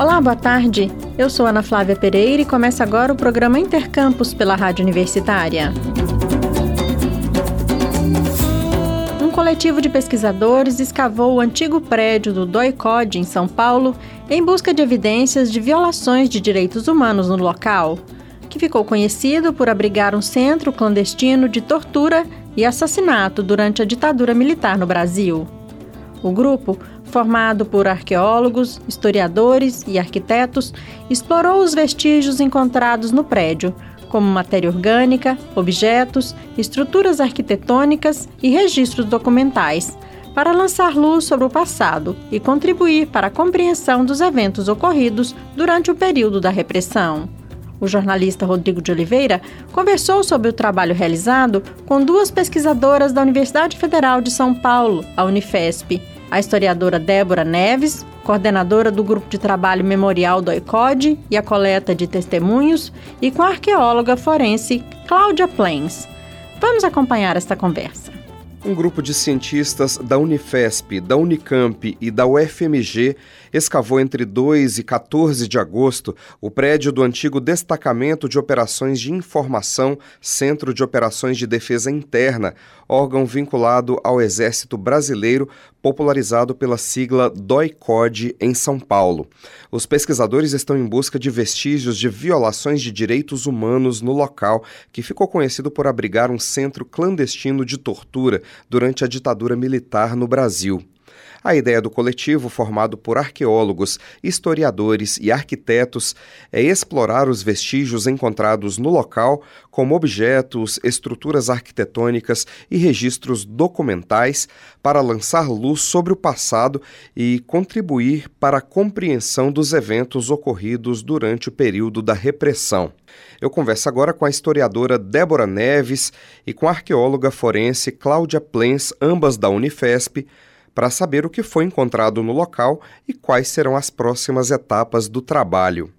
Olá, boa tarde. Eu sou Ana Flávia Pereira e começa agora o programa Intercampus pela Rádio Universitária. Um coletivo de pesquisadores escavou o antigo prédio do DOICOD em São Paulo em busca de evidências de violações de direitos humanos no local, que ficou conhecido por abrigar um centro clandestino de tortura e assassinato durante a ditadura militar no Brasil. O grupo, formado por arqueólogos, historiadores e arquitetos, explorou os vestígios encontrados no prédio, como matéria orgânica, objetos, estruturas arquitetônicas e registros documentais, para lançar luz sobre o passado e contribuir para a compreensão dos eventos ocorridos durante o período da repressão. O jornalista Rodrigo de Oliveira conversou sobre o trabalho realizado com duas pesquisadoras da Universidade Federal de São Paulo, a Unifesp, a historiadora Débora Neves, coordenadora do grupo de trabalho memorial do ICOD e a coleta de testemunhos, e com a arqueóloga forense Cláudia Plains. Vamos acompanhar esta conversa. Um grupo de cientistas da Unifesp, da Unicamp e da UFMG escavou entre 2 e 14 de agosto o prédio do antigo Destacamento de Operações de Informação Centro de Operações de Defesa Interna, órgão vinculado ao Exército Brasileiro, popularizado pela sigla DOICOD em São Paulo. Os pesquisadores estão em busca de vestígios de violações de direitos humanos no local, que ficou conhecido por abrigar um centro clandestino de tortura durante a ditadura militar no Brasil. A ideia do coletivo, formado por arqueólogos, historiadores e arquitetos, é explorar os vestígios encontrados no local, como objetos, estruturas arquitetônicas e registros documentais, para lançar luz sobre o passado e contribuir para a compreensão dos eventos ocorridos durante o período da repressão. Eu converso agora com a historiadora Débora Neves e com a arqueóloga forense Cláudia Plens, ambas da Unifesp, para saber o que foi encontrado no local e quais serão as próximas etapas do trabalho.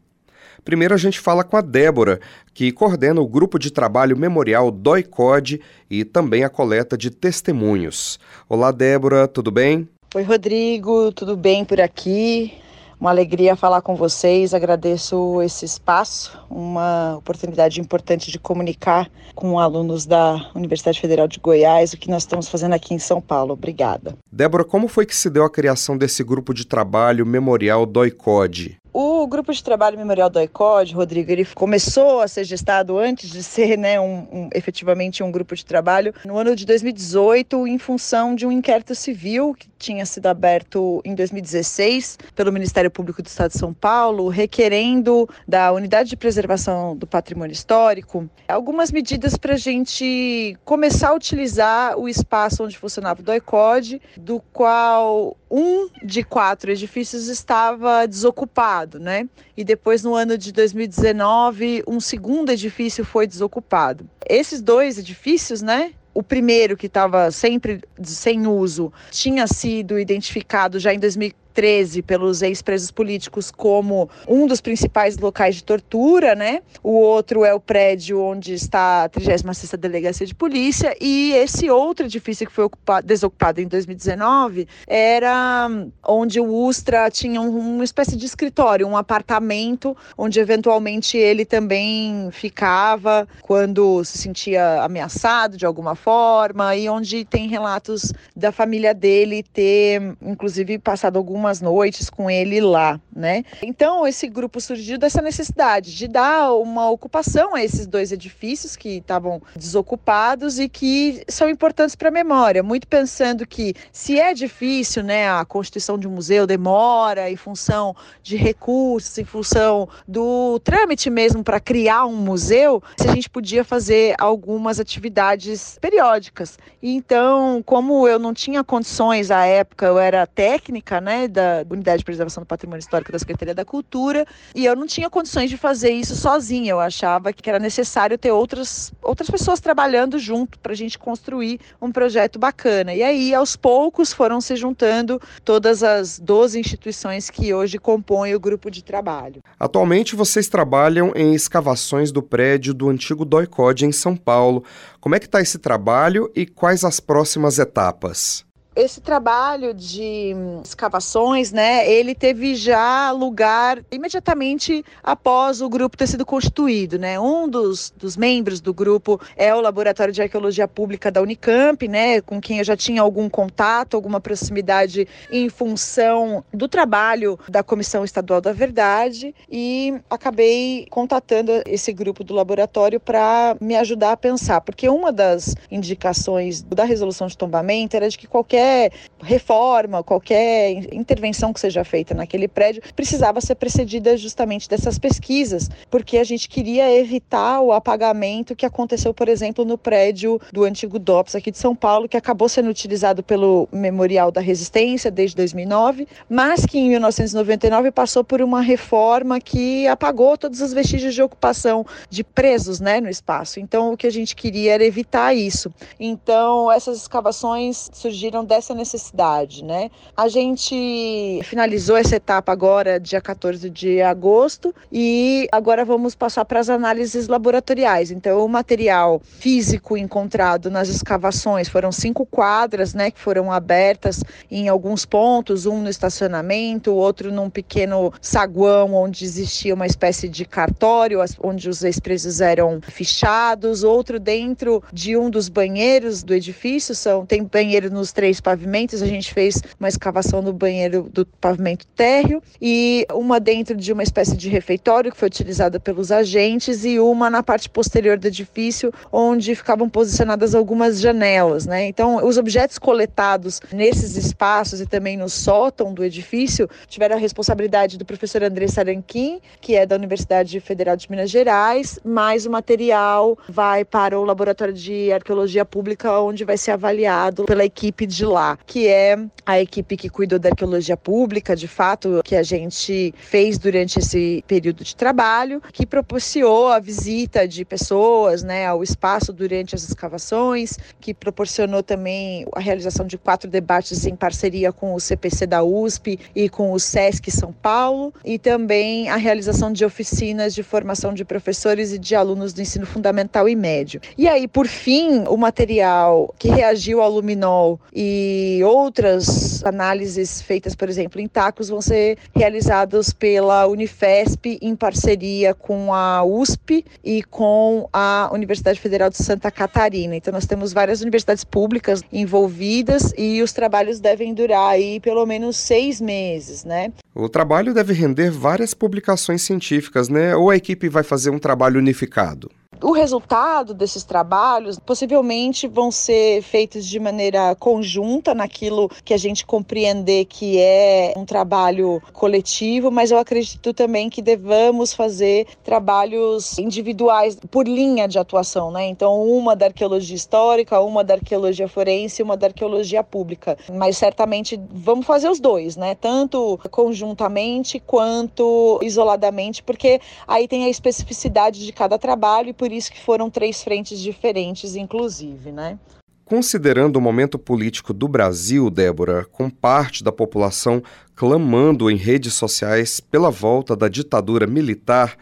Primeiro a gente fala com a Débora, que coordena o grupo de trabalho memorial DOICOD e também a coleta de testemunhos. Olá, Débora, tudo bem? Oi, Rodrigo, tudo bem por aqui? Uma alegria falar com vocês, agradeço esse espaço, uma oportunidade importante de comunicar com alunos da Universidade Federal de Goiás o que nós estamos fazendo aqui em São Paulo. Obrigada. Débora, como foi que se deu a criação desse grupo de trabalho memorial DOICOD? O grupo de trabalho memorial do ICOD, Rodrigo, ele começou a ser gestado antes de ser né, um, um, efetivamente um grupo de trabalho no ano de 2018, em função de um inquérito civil que tinha sido aberto em 2016 pelo Ministério Público do Estado de São Paulo, requerendo da Unidade de Preservação do Patrimônio Histórico algumas medidas para a gente começar a utilizar o espaço onde funcionava o ICOD, do qual um de quatro edifícios estava desocupado, né? E depois, no ano de 2019, um segundo edifício foi desocupado. Esses dois edifícios, né? O primeiro, que estava sempre sem uso, tinha sido identificado já em 2015 13 pelos ex-presos políticos como um dos principais locais de tortura, né? O outro é o prédio onde está a 36ª Delegacia de Polícia e esse outro edifício que foi ocupado, desocupado em 2019 era onde o Ustra tinha uma espécie de escritório, um apartamento onde eventualmente ele também ficava quando se sentia ameaçado de alguma forma e onde tem relatos da família dele ter inclusive passado algum algumas noites com ele lá, né? Então esse grupo surgiu dessa necessidade de dar uma ocupação a esses dois edifícios que estavam desocupados e que são importantes para a memória, muito pensando que se é difícil, né, a constituição de um museu demora em função de recursos, em função do trâmite mesmo para criar um museu, se a gente podia fazer algumas atividades periódicas. Então, como eu não tinha condições à época, eu era técnica, né, da Unidade de Preservação do Patrimônio Histórico da Secretaria da Cultura, e eu não tinha condições de fazer isso sozinha. Eu achava que era necessário ter outras, outras pessoas trabalhando junto para a gente construir um projeto bacana. E aí, aos poucos, foram se juntando todas as 12 instituições que hoje compõem o grupo de trabalho. Atualmente, vocês trabalham em escavações do prédio do antigo DOICOD em São Paulo. Como é que está esse trabalho e quais as próximas etapas? Esse trabalho de escavações, né, ele teve já lugar imediatamente após o grupo ter sido constituído, né? Um dos, dos membros do grupo é o Laboratório de Arqueologia Pública da Unicamp, né, com quem eu já tinha algum contato, alguma proximidade em função do trabalho da Comissão Estadual da Verdade e acabei contatando esse grupo do laboratório para me ajudar a pensar, porque uma das indicações da resolução de tombamento era de que qualquer qualquer reforma, qualquer intervenção que seja feita naquele prédio precisava ser precedida justamente dessas pesquisas, porque a gente queria evitar o apagamento que aconteceu, por exemplo, no prédio do antigo DOPS aqui de São Paulo, que acabou sendo utilizado pelo Memorial da Resistência desde 2009, mas que em 1999 passou por uma reforma que apagou todos os vestígios de ocupação de presos, né, no espaço. Então, o que a gente queria era evitar isso. Então, essas escavações surgiram dessa necessidade, né? A gente finalizou essa etapa agora, dia 14 de agosto, e agora vamos passar para as análises laboratoriais. Então, o material físico encontrado nas escavações foram cinco quadras, né, que foram abertas em alguns pontos, um no estacionamento, outro num pequeno saguão onde existia uma espécie de cartório, onde os ex-presos eram fichados, outro dentro de um dos banheiros do edifício, são tem banheiro nos três pavimentos, a gente fez uma escavação no banheiro do pavimento térreo e uma dentro de uma espécie de refeitório que foi utilizada pelos agentes e uma na parte posterior do edifício, onde ficavam posicionadas algumas janelas, né? Então, os objetos coletados nesses espaços e também no sótão do edifício tiveram a responsabilidade do professor André Saranquim, que é da Universidade Federal de Minas Gerais, mas o material vai para o Laboratório de Arqueologia Pública, onde vai ser avaliado pela equipe de lá, que é a equipe que cuidou da arqueologia pública, de fato, que a gente fez durante esse período de trabalho, que propiciou a visita de pessoas né, ao espaço durante as escavações, que proporcionou também a realização de quatro debates em parceria com o CPC da USP e com o SESC São Paulo, e também a realização de oficinas de formação de professores e de alunos do ensino fundamental e médio. E aí, por fim, o material que reagiu ao luminol e outras análises feitas, por exemplo, em tacos, vão ser realizadas pela Unifesp em parceria com a USP e com a Universidade Federal de Santa Catarina. Então, nós temos várias universidades públicas envolvidas e os trabalhos devem durar aí pelo menos seis meses, né? O trabalho deve render várias publicações científicas, né? Ou a equipe vai fazer um trabalho unificado? O resultado desses trabalhos possivelmente vão ser feitos de maneira conjunta naquilo que a gente compreender que é um trabalho coletivo, mas eu acredito também que devamos fazer trabalhos individuais por linha de atuação, né? Então, uma da arqueologia histórica, uma da arqueologia forense, uma da arqueologia pública. Mas certamente vamos fazer os dois, né? Tanto conjuntamente quanto isoladamente, porque aí tem a especificidade de cada trabalho e por por isso que foram três frentes diferentes, inclusive, né? Considerando o momento político do Brasil, Débora, com parte da população clamando em redes sociais pela volta da ditadura militar,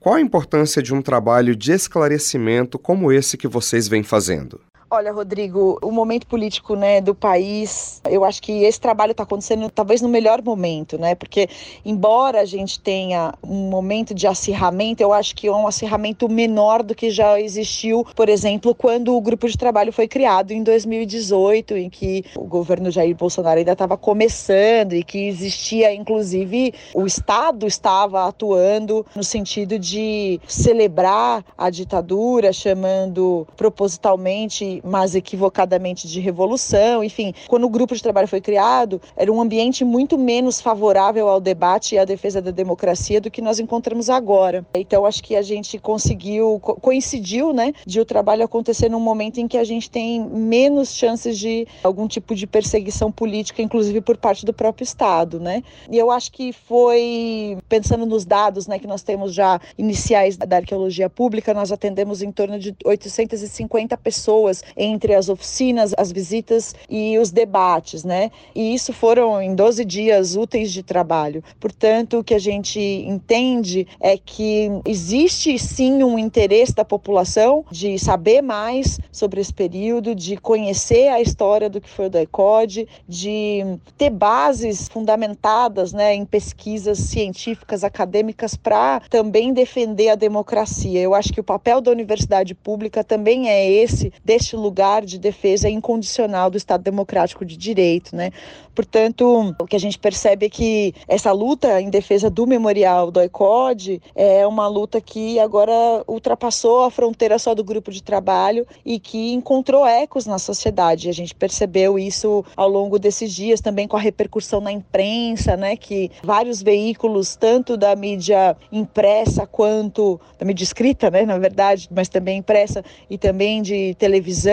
qual a importância de um trabalho de esclarecimento como esse que vocês vêm fazendo? Olha, Rodrigo, o momento político né, do país, eu acho que esse trabalho está acontecendo talvez no melhor momento, né? Porque, embora a gente tenha um momento de acirramento, eu acho que é um acirramento menor do que já existiu, por exemplo, quando o grupo de trabalho foi criado em 2018, em que o governo Jair Bolsonaro ainda estava começando e que existia, inclusive, o Estado estava atuando no sentido de celebrar a ditadura, chamando propositalmente mas equivocadamente de revolução, enfim, quando o grupo de trabalho foi criado, era um ambiente muito menos favorável ao debate e à defesa da democracia do que nós encontramos agora. Então acho que a gente conseguiu coincidiu, né, de o trabalho acontecer num momento em que a gente tem menos chances de algum tipo de perseguição política, inclusive por parte do próprio Estado, né? E eu acho que foi pensando nos dados, né, que nós temos já iniciais da arqueologia pública, nós atendemos em torno de 850 pessoas entre as oficinas, as visitas e os debates, né? E isso foram em 12 dias úteis de trabalho. Portanto, o que a gente entende é que existe sim um interesse da população de saber mais sobre esse período, de conhecer a história do que foi o DAICOD, de ter bases fundamentadas né, em pesquisas científicas, acadêmicas, para também defender a democracia. Eu acho que o papel da universidade pública também é esse, deste lugar de defesa incondicional do Estado Democrático de Direito. Né? Portanto, o que a gente percebe é que essa luta em defesa do memorial do ICOD é uma luta que agora ultrapassou a fronteira só do grupo de trabalho e que encontrou ecos na sociedade. A gente percebeu isso ao longo desses dias também com a repercussão na imprensa, né, que vários veículos, tanto da mídia impressa quanto da mídia escrita, né, na verdade, mas também impressa e também de televisão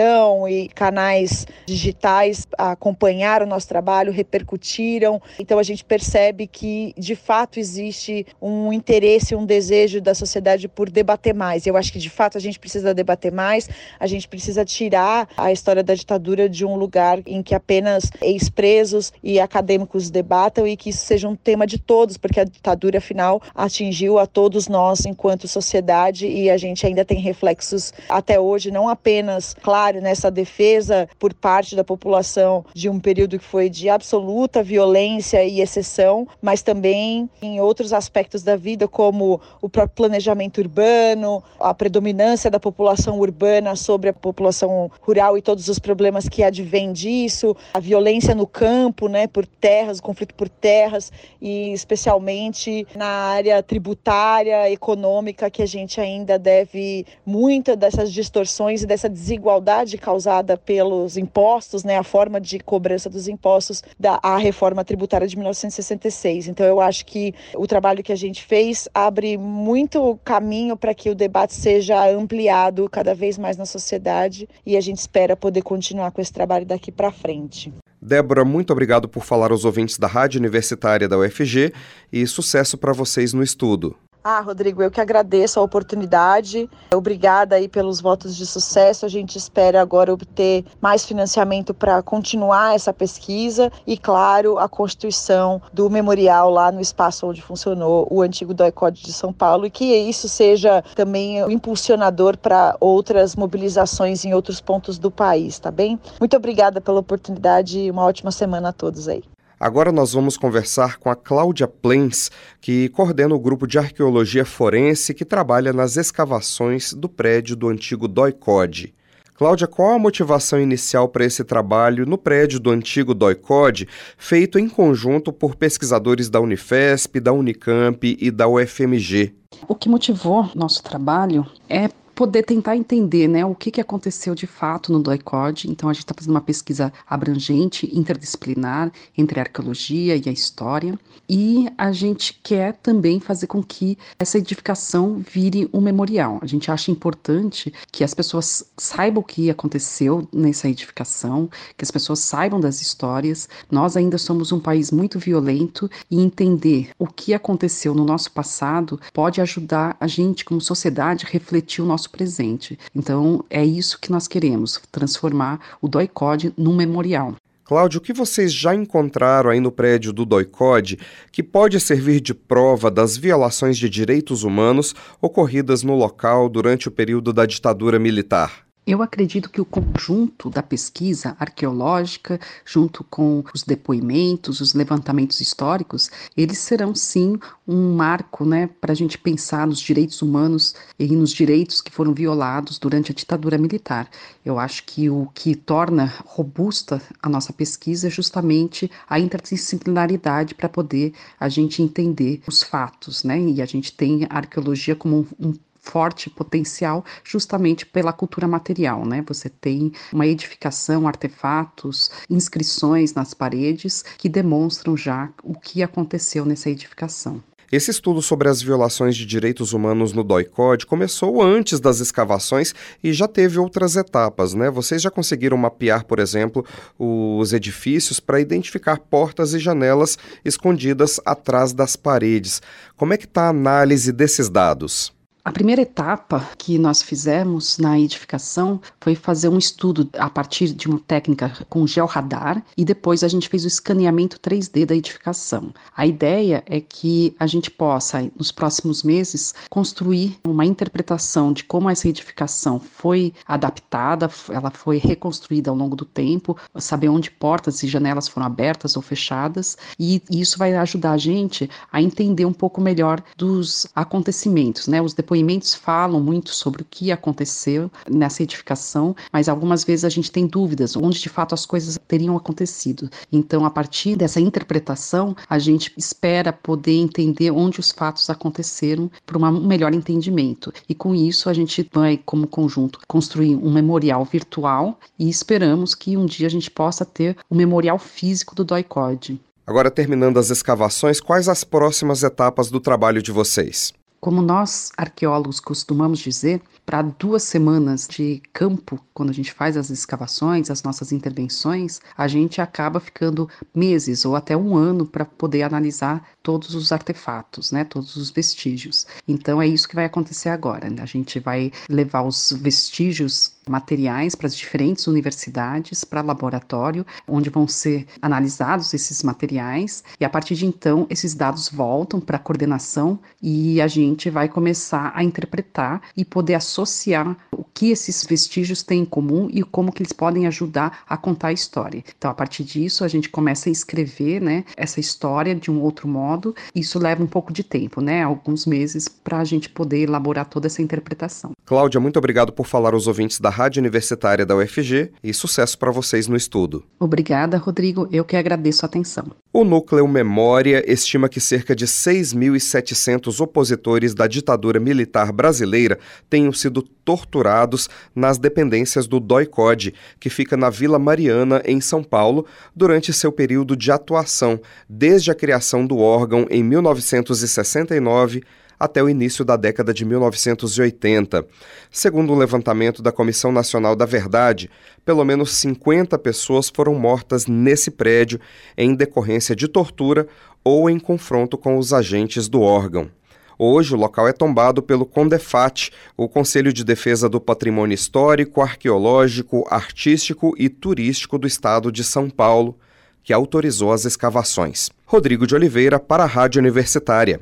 e canais digitais acompanharam o nosso trabalho, repercutiram. Então a gente percebe que de fato existe um interesse, um desejo da sociedade por debater mais. Eu acho que de fato a gente precisa debater mais, a gente precisa tirar a história da ditadura de um lugar em que apenas ex-presos e acadêmicos debatam e que isso seja um tema de todos, porque a ditadura afinal atingiu a todos nós enquanto sociedade e a gente ainda tem reflexos até hoje, não apenas, claro, nessa defesa por parte da população de um período que foi de absoluta violência e exceção, mas também em outros aspectos da vida, como o próprio planejamento urbano, a predominância da população urbana sobre a população rural e todos os problemas que advêm disso, a violência no campo, né, por terras, o conflito por terras e especialmente na área tributária, econômica, que a gente ainda deve muita dessas distorções e dessa desigualdade causada pelos impostos, né, a forma de cobrança dos impostos da a reforma tributária de 1966. Então eu acho que o trabalho que a gente fez abre muito caminho para que o debate seja ampliado cada vez mais na sociedade e a gente espera poder continuar com esse trabalho daqui para frente. Débora, muito obrigado por falar aos ouvintes da Rádio Universitária da UFG e sucesso para vocês no estudo. Ah, Rodrigo, eu que agradeço a oportunidade. Obrigada aí pelos votos de sucesso. A gente espera agora obter mais financiamento para continuar essa pesquisa e, claro, a constituição do memorial lá no espaço onde funcionou o antigo DOI-CODE de São Paulo e que isso seja também o impulsionador para outras mobilizações em outros pontos do país, tá bem? Muito obrigada pela oportunidade e uma ótima semana a todos aí. Agora nós vamos conversar com a Cláudia Plens, que coordena o grupo de arqueologia forense que trabalha nas escavações do prédio do antigo DOI-CODE. Cláudia, qual a motivação inicial para esse trabalho no prédio do antigo DOI-CODE, feito em conjunto por pesquisadores da Unifesp, da Unicamp e da UFMG? O que motivou nosso trabalho é poder tentar entender né, o que, que aconteceu de fato no DOICOD. Então, a gente está fazendo uma pesquisa abrangente, interdisciplinar, entre a arqueologia e a história. E a gente quer também fazer com que essa edificação vire um memorial. A gente acha importante que as pessoas saibam o que aconteceu nessa edificação, que as pessoas saibam das histórias. Nós ainda somos um país muito violento e entender o que aconteceu no nosso passado pode ajudar a gente, como sociedade, a refletir o nosso nosso presente. Então, é isso que nós queremos, transformar o DOI-CODE num memorial. Cláudio, o que vocês já encontraram aí no prédio do DOI-CODE que pode servir de prova das violações de direitos humanos ocorridas no local durante o período da ditadura militar? Eu acredito que o conjunto da pesquisa arqueológica, junto com os depoimentos, os levantamentos históricos, eles serão sim um marco né, para a gente pensar nos direitos humanos e nos direitos que foram violados durante a ditadura militar. Eu acho que o que torna robusta a nossa pesquisa é justamente a interdisciplinaridade para poder a gente entender os fatos, né? E a gente tem a arqueologia como um, forte potencial justamente pela cultura material, né? Você tem uma edificação, artefatos, inscrições nas paredes que demonstram já o que aconteceu nessa edificação. Esse estudo sobre as violações de direitos humanos no DOI-CODE começou antes das escavações e já teve outras etapas, né? Vocês já conseguiram mapear, por exemplo, os edifícios para identificar portas e janelas escondidas atrás das paredes. Como é que está a análise desses dados? A primeira etapa que nós fizemos na edificação foi fazer um estudo a partir de uma técnica com georradar e depois a gente fez o escaneamento 3D da edificação. A ideia é que a gente possa, nos próximos meses, construir uma interpretação de como essa edificação foi adaptada, ela foi reconstruída ao longo do tempo, saber onde portas e janelas foram abertas ou fechadas, e isso vai ajudar a gente a entender um pouco melhor dos acontecimentos, né? Os depoimentos falam muito sobre o que aconteceu nessa edificação, mas algumas vezes a gente tem dúvidas onde de fato as coisas teriam acontecido. Então, a partir dessa interpretação, a gente espera poder entender onde os fatos aconteceram para um melhor entendimento. E com isso, a gente vai, como conjunto, construir um memorial virtual e esperamos que um dia a gente possa ter o memorial físico do DOI-CODE. Agora, terminando as escavações, quais as próximas etapas do trabalho de vocês? Como nós arqueólogos costumamos dizer, para duas semanas de campo, quando a gente faz as escavações, as nossas intervenções, a gente acaba ficando meses ou até um ano para poder analisar todos os artefatos, né, todos os vestígios. Então é isso que vai acontecer agora. Né? A gente vai levar os vestígios materiais para as diferentes universidades, para laboratório, onde vão ser analisados esses materiais e a partir de então esses dados voltam para a coordenação e a gente vai começar a interpretar e poder associar o que esses vestígios têm em comum e como que eles podem ajudar a contar a história. Então a partir disso a gente começa a escrever, né, essa história de um outro modo. Isso leva um pouco de tempo, né, alguns meses para a gente poder elaborar toda essa interpretação. Cláudia, muito obrigado por falar aos ouvintes da Rádio Universitária da UFG e sucesso para vocês no estudo. Obrigada, Rodrigo. Eu que agradeço a atenção. O Núcleo Memória estima que cerca de 6.700 opositores da ditadura militar brasileira tenham sido torturados nas dependências do DOI-CODE, que fica na Vila Mariana, em São Paulo, durante seu período de atuação, desde a criação do órgão em 1969 até o início da década de 1980. Segundo um levantamento da Comissão Nacional da Verdade, pelo menos 50 pessoas foram mortas nesse prédio em decorrência de tortura ou em confronto com os agentes do órgão. Hoje, o local é tombado pelo CONDEFAT, o Conselho de Defesa do Patrimônio Histórico, Arqueológico, Artístico e Turístico do Estado de São Paulo, que autorizou as escavações. Rodrigo de Oliveira, para a Rádio Universitária.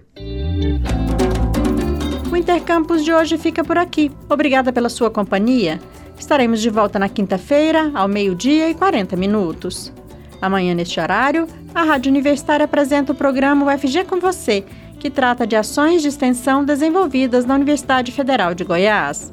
Intercampus de hoje fica por aqui. Obrigada pela sua companhia. Estaremos de volta na quinta-feira, ao meio-dia e 40 minutos. Amanhã, neste horário, a Rádio Universitária apresenta o programa UFG com você, que trata de ações de extensão desenvolvidas na Universidade Federal de Goiás.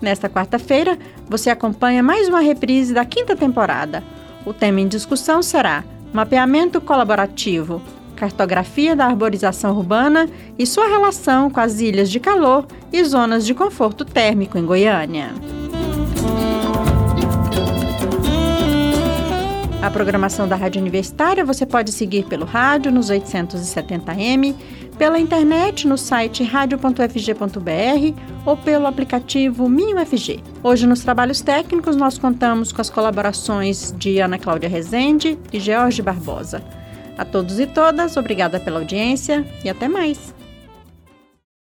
Nesta quarta-feira, você acompanha mais uma reprise da quinta temporada. O tema em discussão será Mapeamento Colaborativo cartografia da arborização urbana e sua relação com as ilhas de calor e zonas de conforto térmico em Goiânia. A programação da Rádio Universitária você pode seguir pelo rádio nos 870m, pela internet no site radio.fg.br ou pelo aplicativo MinUFG. Hoje nos trabalhos técnicos nós contamos com as colaborações de Ana Cláudia Rezende e George Barbosa. A todos e todas, obrigada pela audiência e até mais.